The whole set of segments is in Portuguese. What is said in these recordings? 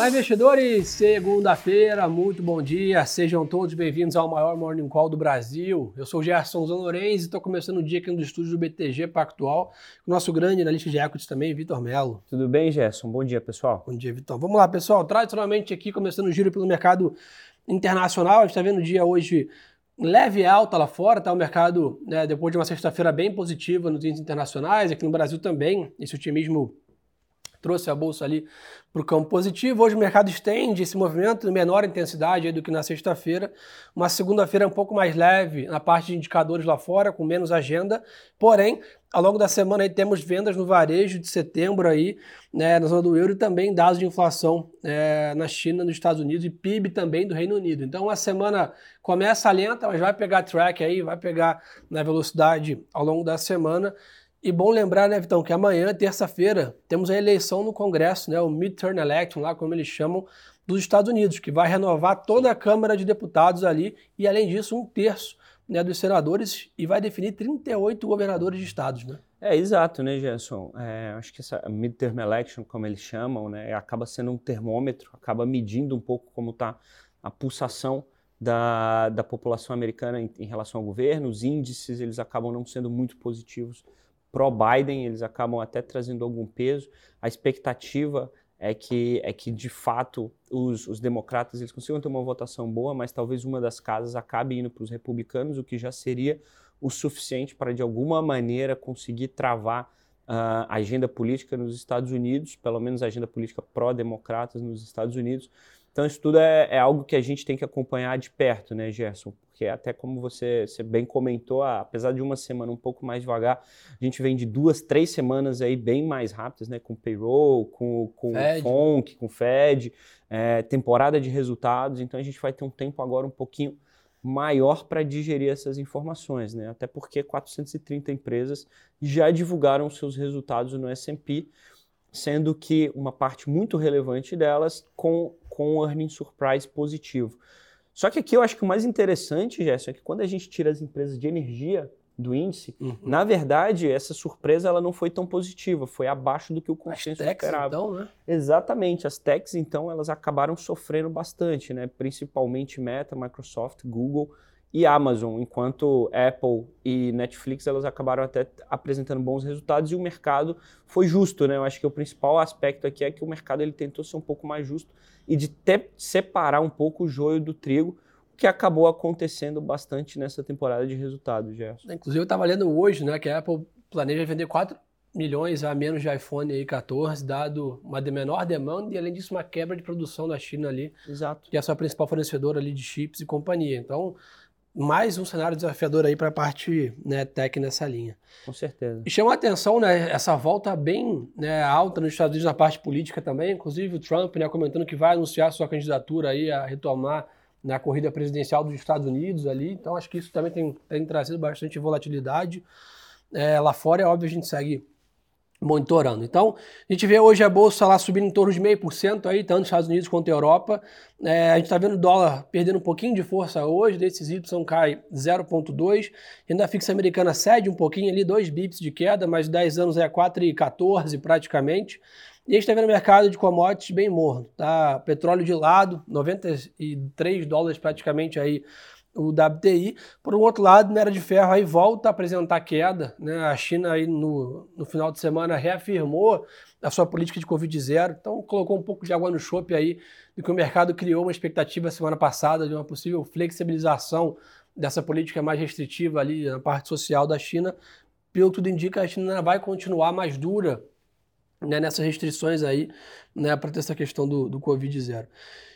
Olá, investidores! Segunda-feira, muito bom dia. Sejam todos bem-vindos ao maior Morning Call do Brasil. Eu sou o Gerson Zanorenz e estou começando o dia aqui no estúdio do BTG Pactual, com o nosso grande analista de equities também, Vitor Melo. Tudo bem, Gerson? Bom dia, pessoal. Bom dia, Vitor. Vamos lá, pessoal. Tradicionalmente aqui, começando o giro pelo mercado internacional, a gente está vendo o dia hoje leve alta lá fora, tá? O mercado, né, depois de uma sexta-feira bem positiva nos índices internacionais, aqui no Brasil também, esse otimismo trouxe a bolsa ali para o campo positivo. Hoje o mercado estende esse movimento em menor intensidade do que na sexta-feira. Uma segunda-feira um pouco mais leve na parte de indicadores lá fora, com menos agenda. Porém, ao longo da semana aí temos vendas no varejo de setembro aí, né, na zona do euro e também dados de inflação é, na China, nos Estados Unidos e PIB também do Reino Unido. Então a semana começa lenta, mas vai pegar track aí, vai pegar na velocidade ao longo da semana. E bom lembrar, né, Vitão, que amanhã, terça-feira, temos a eleição no Congresso, né, o midterm election, lá como eles chamam, dos Estados Unidos, que vai renovar toda a Câmara de Deputados ali e, além disso, um terço né, dos senadores e vai definir 38 governadores de estados, né? É, exato, né, Gerson? É, acho que essa midterm election, como eles chamam, né, acaba sendo um termômetro, acaba medindo um pouco como está a pulsação da, da população americana em, em relação ao governo. Os índices, eles acabam não sendo muito positivos pró-Biden, eles acabam até trazendo algum peso. A expectativa é que, é que de fato, os, os democratas eles consigam ter uma votação boa, mas talvez uma das casas acabe indo para os republicanos, o que já seria o suficiente para, de alguma maneira, conseguir travar uh, a agenda política nos Estados Unidos, pelo menos a agenda política pró-democratas nos Estados Unidos. Então, isso tudo é, é, algo que a gente tem que acompanhar de perto, né, Gerson? Porque até como você, você bem comentou, apesar de uma semana um pouco mais devagar, a gente vem de duas, três semanas aí bem mais rápidas, né? Com payroll, com, com Fed. FONC, com Fed, é, temporada de resultados. Então, a gente vai ter um tempo agora um pouquinho maior para digerir essas informações, né? Até porque 430 empresas já divulgaram seus resultados no S&P, sendo que uma parte muito relevante delas com, com um earning surprise positivo. Só que aqui eu acho que o mais interessante, Gerson, é que quando a gente tira as empresas de energia do índice, uhum. na verdade, essa surpresa ela não foi tão positiva, foi abaixo do que o consenso as techs, esperava. Então, né? Exatamente, as techs então elas acabaram sofrendo bastante, né? Principalmente Meta, Microsoft, Google, e Amazon, enquanto Apple e Netflix elas acabaram até apresentando bons resultados e o mercado foi justo, né? Eu acho que o principal aspecto aqui é que o mercado ele tentou ser um pouco mais justo e de ter, separar um pouco o joio do trigo, o que acabou acontecendo bastante nessa temporada de resultados, Gerson. Inclusive eu estava lendo hoje, né, que a Apple planeja vender 4 milhões a menos de iPhone aí 14, dado uma de menor demanda e além disso uma quebra de produção da China ali, Exato. que é a sua principal fornecedora ali de chips e companhia. Então, mais um cenário desafiador aí para a parte né, tech nessa linha. Com certeza. E chama a atenção né, essa volta bem né, alta nos Estados Unidos na parte política também, inclusive o Trump né, comentando que vai anunciar sua candidatura aí a retomar na corrida presidencial dos Estados Unidos ali, então acho que isso também tem, tem trazido bastante volatilidade. É, lá fora, é óbvio, a gente segue monitorando. Então, a gente vê hoje a bolsa lá subindo em torno de meio por cento aí, tanto nos Estados Unidos quanto na Europa. É, a gente está vendo o dólar perdendo um pouquinho de força hoje, desses Y cai 0,2. Renda fixa americana cede um pouquinho ali, 2 bips de queda, mas 10 anos é 4,14 praticamente. E a gente está vendo o mercado de commodities bem morno, tá? Petróleo de lado, 93 dólares praticamente aí o WTI. Por um outro lado, minério de ferro aí volta a apresentar queda. Né? A China aí no, no final de semana reafirmou a sua política de Covid zero, então colocou um pouco de água no chope aí do que o mercado criou uma expectativa semana passada de uma possível flexibilização dessa política mais restritiva ali na parte social da China. Pelo que tudo indica, a China vai continuar mais dura né, nessas restrições aí, né, para ter essa questão do, do Covid zero.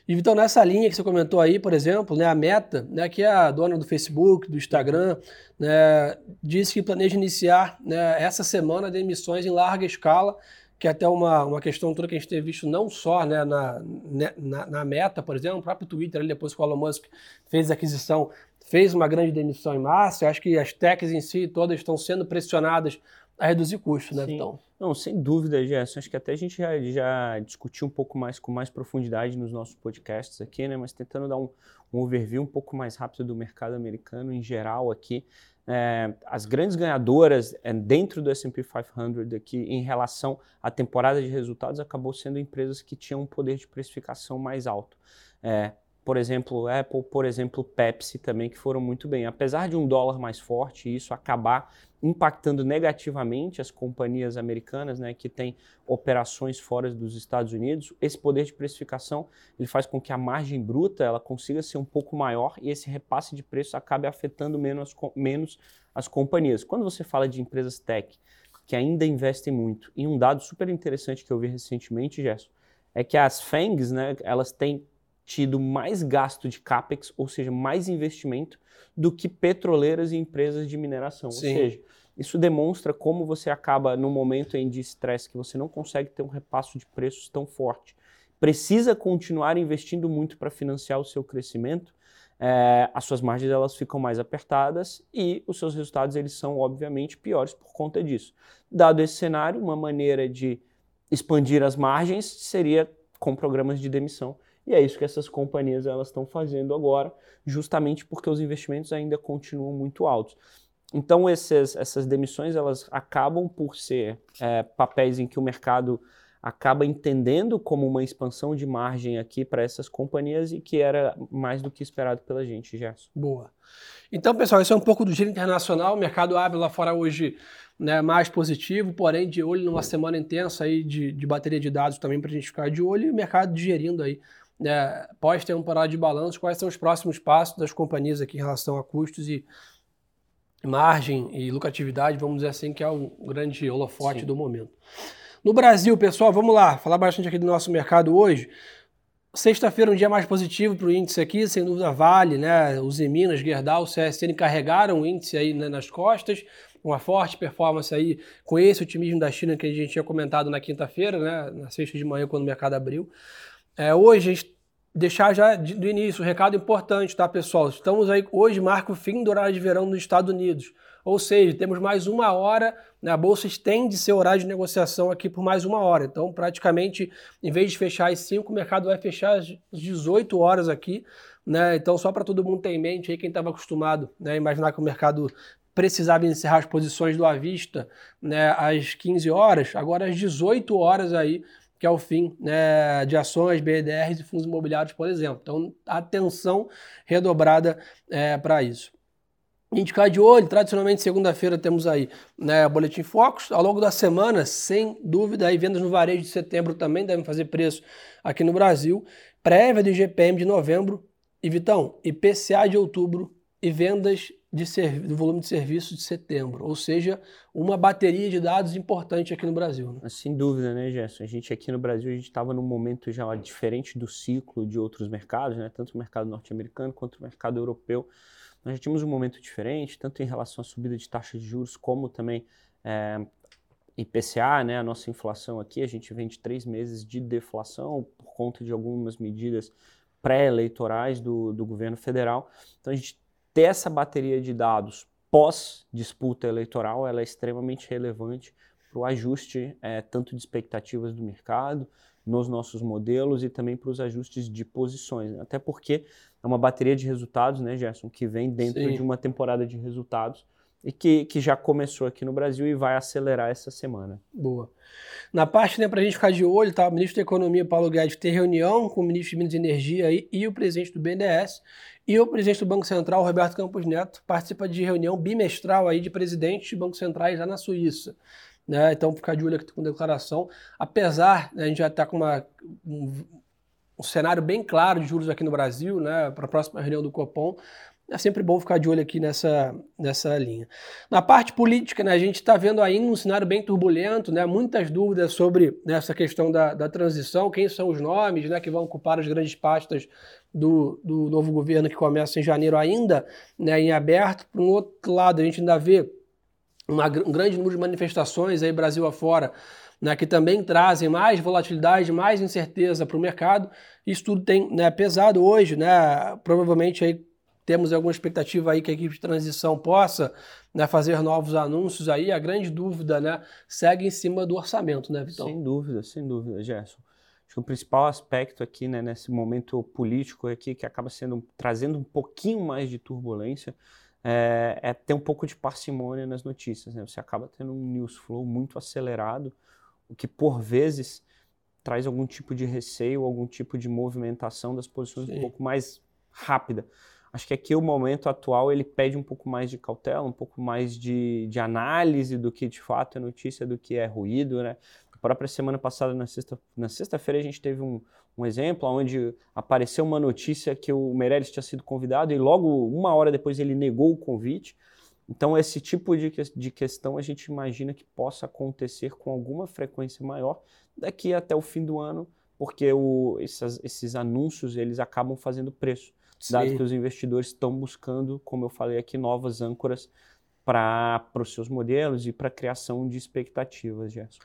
E então nessa linha que você comentou aí, por exemplo, né, a Meta, né, que é a dona do Facebook, do Instagram, né, disse que planeja iniciar né, essa semana de emissões em larga escala, que é até uma, uma questão toda que a gente tem visto não só né, na, né, na, na, Meta, por exemplo, o próprio Twitter, ali, depois que o Elon Musk fez a aquisição, fez uma grande demissão em massa. Eu acho que as techs em si todas estão sendo pressionadas a reduzir custos, né, Então. Não, sem dúvida, Gerson. Acho que até a gente já, já discutiu um pouco mais, com mais profundidade nos nossos podcasts aqui, né? Mas tentando dar um, um overview um pouco mais rápido do mercado americano em geral aqui. É, as grandes ganhadoras é, dentro do S&P 500 aqui em relação à temporada de resultados acabou sendo empresas que tinham um poder de precificação mais alto. É, por exemplo, Apple, por exemplo, Pepsi também, que foram muito bem. Apesar de um dólar mais forte e isso acabar impactando negativamente as companhias americanas, né, que têm operações fora dos Estados Unidos, esse poder de precificação ele faz com que a margem bruta ela consiga ser um pouco maior e esse repasse de preço acabe afetando menos, menos as companhias. Quando você fala de empresas tech que ainda investem muito, e um dado super interessante que eu vi recentemente, Gerson, é que as FANGs, né, elas têm tido mais gasto de capex, ou seja, mais investimento, do que petroleiras e empresas de mineração. Sim. Ou seja, isso demonstra como você acaba, no momento em de estresse, que você não consegue ter um repasso de preços tão forte, precisa continuar investindo muito para financiar o seu crescimento, é, as suas margens elas ficam mais apertadas e os seus resultados eles são obviamente piores por conta disso. Dado esse cenário, uma maneira de expandir as margens seria com programas de demissão e é isso que essas companhias elas estão fazendo agora, justamente porque os investimentos ainda continuam muito altos. Então esses, essas demissões elas acabam por ser é, papéis em que o mercado acaba entendendo como uma expansão de margem aqui para essas companhias e que era mais do que esperado pela gente, Gerson. Boa. Então, pessoal, isso é um pouco do giro internacional. O mercado abre lá fora hoje né, mais positivo, porém de olho numa semana intensa aí de, de bateria de dados também para a gente ficar de olho e o mercado digerindo aí né, pós-temporada de balanço, quais são os próximos passos das companhias aqui em relação a custos e margem e lucratividade, vamos dizer assim, que é o grande holofote Sim. do momento. No Brasil, pessoal, vamos lá, falar bastante aqui do nosso mercado hoje. Sexta-feira, um dia mais positivo para o índice aqui, sem dúvida Vale, né? Os Minas, Gerdau, CSN carregaram o índice aí né, nas costas, uma forte performance aí com esse otimismo da China que a gente tinha comentado na quinta-feira, né? Na sexta de manhã, quando o mercado abriu. É, hoje, deixar já do início um recado importante, tá, pessoal? Estamos aí, hoje marca o fim do horário de verão nos Estados Unidos. Ou seja, temos mais uma hora, né, a Bolsa estende seu horário de negociação aqui por mais uma hora. Então, praticamente, em vez de fechar às 5, o mercado vai fechar às 18 horas aqui. Né? Então, só para todo mundo ter em mente aí, quem estava acostumado né, a imaginar que o mercado precisava encerrar as posições do à vista né, às 15 horas, agora às 18 horas aí que é o fim né, de ações, BDRs e fundos imobiliários, por exemplo. Então, atenção redobrada é, para isso. Indicar de olho, tradicionalmente segunda-feira temos aí né, Boletim Focus. Ao longo da semana, sem dúvida, aí vendas no varejo de setembro também devem fazer preço aqui no Brasil. Prévia do IGPM de novembro. E Vitão, IPCA de outubro e vendas de do volume de serviços de setembro, ou seja, uma bateria de dados importante aqui no Brasil. Né? Sem dúvida, né, Gerson? A gente aqui no Brasil a gente estava num momento já diferente do ciclo de outros mercados, né? Tanto o mercado norte-americano quanto o mercado europeu. Nós já tínhamos um momento diferente, tanto em relação à subida de taxas de juros, como também é, IPCA, né? A nossa inflação aqui, a gente vem de três meses de deflação por conta de algumas medidas pré-eleitorais do, do governo federal. Então a gente ter essa bateria de dados pós-disputa eleitoral ela é extremamente relevante para o ajuste é, tanto de expectativas do mercado, nos nossos modelos e também para os ajustes de posições. Né? Até porque é uma bateria de resultados, né, Gerson, que vem dentro Sim. de uma temporada de resultados e que, que já começou aqui no Brasil e vai acelerar essa semana. Boa. Na parte, né, para a gente ficar de olho, tá? o ministro da Economia, Paulo Guedes, tem reunião com o ministro de Minas e Energia e o presidente do BNDES. E o presidente do Banco Central, Roberto Campos Neto, participa de reunião bimestral aí de presidentes de bancos centrais lá na Suíça. Né? Então, ficar de olho aqui com declaração. Apesar, né, a gente já está com uma, um, um, cenário bem claro de juros aqui no Brasil, né, para a próxima reunião do Copom, é sempre bom ficar de olho aqui nessa, nessa linha. Na parte política, né, a gente está vendo ainda um cenário bem turbulento, né, muitas dúvidas sobre né, essa questão da, da transição, quem são os nomes né, que vão ocupar as grandes pastas do, do novo governo que começa em janeiro ainda né, em aberto. Por um outro lado, a gente ainda vê uma, um grande número de manifestações aí Brasil afora, né, que também trazem mais volatilidade, mais incerteza para o mercado. Isso tudo tem né, pesado hoje, né, provavelmente aí temos alguma expectativa aí que a equipe de transição possa né, fazer novos anúncios aí. A grande dúvida né, segue em cima do orçamento, né, Vitão? Sem dúvida, sem dúvida, Gerson. Acho que o principal aspecto aqui, né, nesse momento político aqui, que acaba sendo trazendo um pouquinho mais de turbulência, é, é ter um pouco de parcimônia nas notícias. Né? Você acaba tendo um news flow muito acelerado, o que por vezes traz algum tipo de receio, algum tipo de movimentação das posições Sim. um pouco mais rápida. Acho que aqui o momento atual ele pede um pouco mais de cautela, um pouco mais de, de análise do que de fato é notícia, do que é ruído, né? A própria semana passada, na sexta-feira, na sexta a gente teve um, um exemplo onde apareceu uma notícia que o Meirelles tinha sido convidado e logo uma hora depois ele negou o convite. Então, esse tipo de, de questão a gente imagina que possa acontecer com alguma frequência maior daqui até o fim do ano, porque o, esses, esses anúncios eles acabam fazendo preço dado que os investidores estão buscando, como eu falei aqui, novas âncoras para os seus modelos e para a criação de expectativas, Gerson.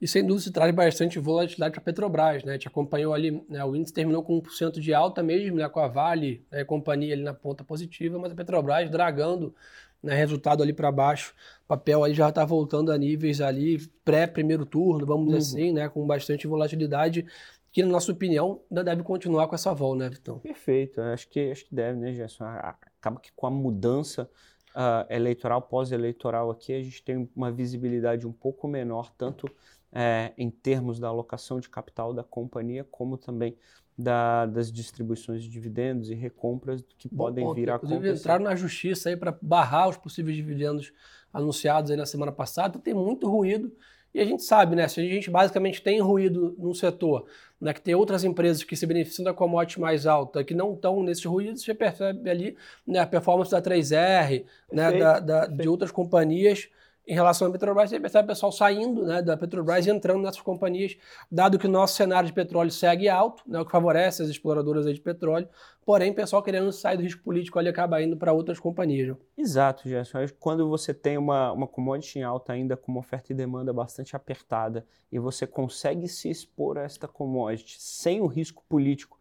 E sem dúvida se traz bastante volatilidade para a Petrobras, né? Te acompanhou ali, né? o índice terminou com 1% de alta mesmo, né? com a Vale, né? companhia ali na ponta positiva, mas a Petrobras dragando né? resultado ali para baixo, o papel aí já está voltando a níveis ali pré-primeiro turno, vamos dizer uhum. assim, né? com bastante volatilidade que, na nossa opinião, ainda deve continuar com essa vol, né, Vitão? Perfeito, acho que, acho que deve, né, Gerson? Acaba que com a mudança uh, eleitoral, pós-eleitoral aqui, a gente tem uma visibilidade um pouco menor, tanto é, em termos da alocação de capital da companhia, como também da, das distribuições de dividendos e recompras que Bom podem ponto. vir a acontecer. entraram na justiça aí para barrar os possíveis dividendos anunciados aí na semana passada. Tem muito ruído e a gente sabe, né? Se a gente basicamente tem ruído num setor, né, que tem outras empresas que se beneficiam da commodity mais alta, que não estão nesses ruídos, você percebe ali né, a performance da 3R, né, da, da, de outras companhias em relação à Petrobras, você percebe o pessoal saindo né, da Petrobras e entrando nessas companhias, dado que o nosso cenário de petróleo segue alto, né, o que favorece as exploradoras de petróleo, porém o pessoal querendo sair do risco político ali acaba indo para outras companhias. Né? Exato, Gerson. Quando você tem uma, uma commodity em alta ainda com uma oferta e demanda bastante apertada e você consegue se expor a esta commodity sem o risco político,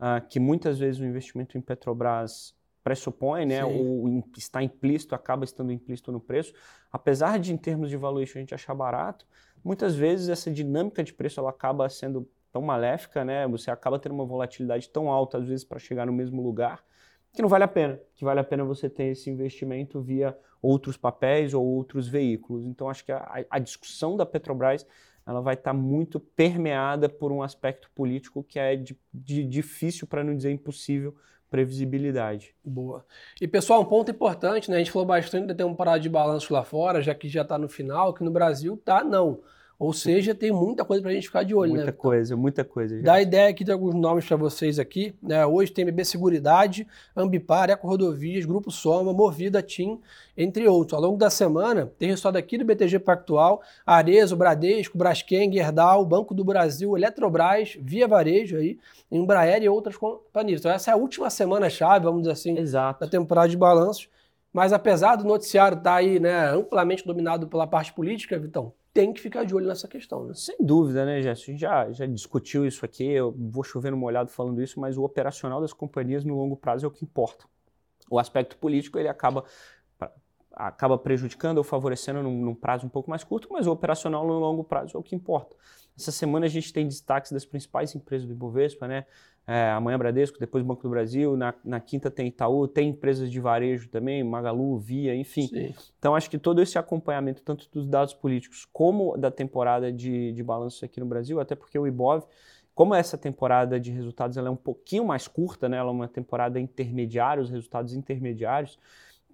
uh, que muitas vezes o investimento em Petrobras pressupõe, né, ou está implícito, acaba estando implícito no preço, apesar de em termos de valuation a gente achar barato, muitas vezes essa dinâmica de preço ela acaba sendo tão maléfica, né, você acaba tendo uma volatilidade tão alta às vezes para chegar no mesmo lugar, que não vale a pena, que vale a pena você ter esse investimento via outros papéis ou outros veículos. Então acho que a, a discussão da Petrobras ela vai estar tá muito permeada por um aspecto político que é de, de difícil, para não dizer impossível, previsibilidade. Boa. E pessoal, um ponto importante, né? A gente falou bastante de ter um parado de balanço lá fora, já que já está no final, que no Brasil tá não. Ou seja, tem muita coisa para a gente ficar de olho, muita né? Muita coisa, muita coisa. Dá ideia aqui de alguns nomes para vocês aqui. Né? Hoje tem BB Seguridade, Ambipar, Eco Rodovias, Grupo Soma, Movida, TIM, entre outros. Ao longo da semana, tem resultado aqui do BTG Pactual, Arezo, Bradesco, Braskem, Gerdau, Banco do Brasil, Eletrobras, Via Varejo, aí, Embraer e outras companhias. Então essa é a última semana-chave, vamos dizer assim, Exato. da temporada de balanços. Mas apesar do noticiário estar tá aí né, amplamente dominado pela parte política, Vitão, tem que ficar de olho nessa questão. Né? Sem dúvida, né, Gerson? A gente já, já discutiu isso aqui, eu vou chover no molhado falando isso, mas o operacional das companhias no longo prazo é o que importa. O aspecto político ele acaba, acaba prejudicando ou favorecendo num, num prazo um pouco mais curto, mas o operacional no longo prazo é o que importa. Essa semana a gente tem destaques das principais empresas do Ibovespa, né? É, amanhã Bradesco, depois Banco do Brasil, na, na, quinta tem Itaú, tem empresas de varejo também, Magalu, Via, enfim. Sim. Então acho que todo esse acompanhamento, tanto dos dados políticos como da temporada de, de balanços aqui no Brasil, até porque o Ibov, como essa temporada de resultados ela é um pouquinho mais curta, né? ela é uma temporada intermediária, os resultados intermediários,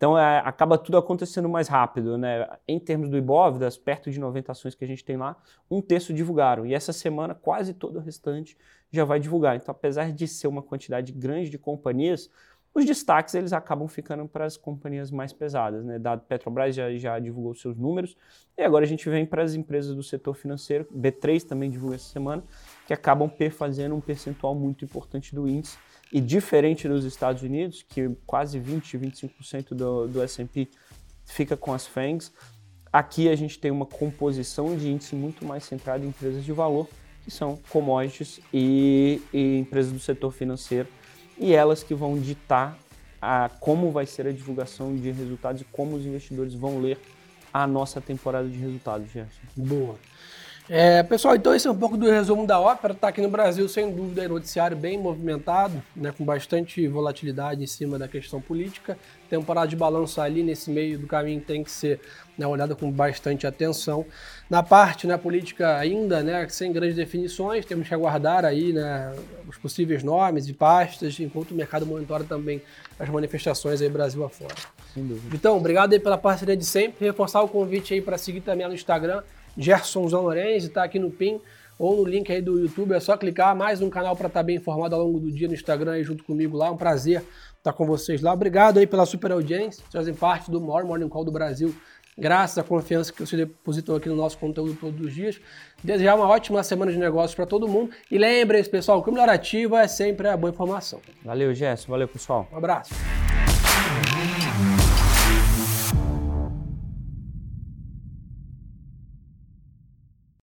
então é, acaba tudo acontecendo mais rápido, né? Em termos do Ibov, das perto de 90 ações que a gente tem lá, um terço divulgaram. E essa semana quase todo o restante já vai divulgar. Então, apesar de ser uma quantidade grande de companhias, os destaques eles acabam ficando para as companhias mais pesadas, né? Dado Petrobras já, já divulgou seus números e agora a gente vem para as empresas do setor financeiro. B3 também divulga essa semana, que acabam fazendo um percentual muito importante do índice e diferente dos Estados Unidos, que quase 20, 25% do, do S&P fica com as FANGs, aqui a gente tem uma composição de índice muito mais centrada em empresas de valor, que são commodities e, e empresas do setor financeiro, e elas que vão ditar a como vai ser a divulgação de resultados e como os investidores vão ler a nossa temporada de resultados, Gerson. Boa. É, pessoal, então esse é um pouco do resumo da ópera. Está aqui no Brasil, sem dúvida, é um noticiário bem movimentado, né, com bastante volatilidade em cima da questão política. Temporada de balanço ali nesse meio do caminho tem que ser né, olhada com bastante atenção. Na parte né, política ainda, né, sem grandes definições, temos que aguardar aí né, os possíveis nomes e pastas, enquanto o mercado monitora também as manifestações aí Brasil afora. Então, obrigado aí pela parceria de sempre. Reforçar o convite aí para seguir também no Instagram, Gerson Lorenzi, está aqui no PIN ou no link aí do YouTube. É só clicar. Mais um canal para estar tá bem informado ao longo do dia no Instagram aí junto comigo lá. Um prazer estar tá com vocês lá. Obrigado aí pela super audiência. Vocês fazem parte do maior Morning Call do Brasil. Graças à confiança que vocês depositam aqui no nosso conteúdo todos os dias. Desejar uma ótima semana de negócios para todo mundo. E lembrem-se, pessoal, que o melhor ativo é sempre a boa informação. Valeu, Gerson. Valeu, pessoal. Um abraço.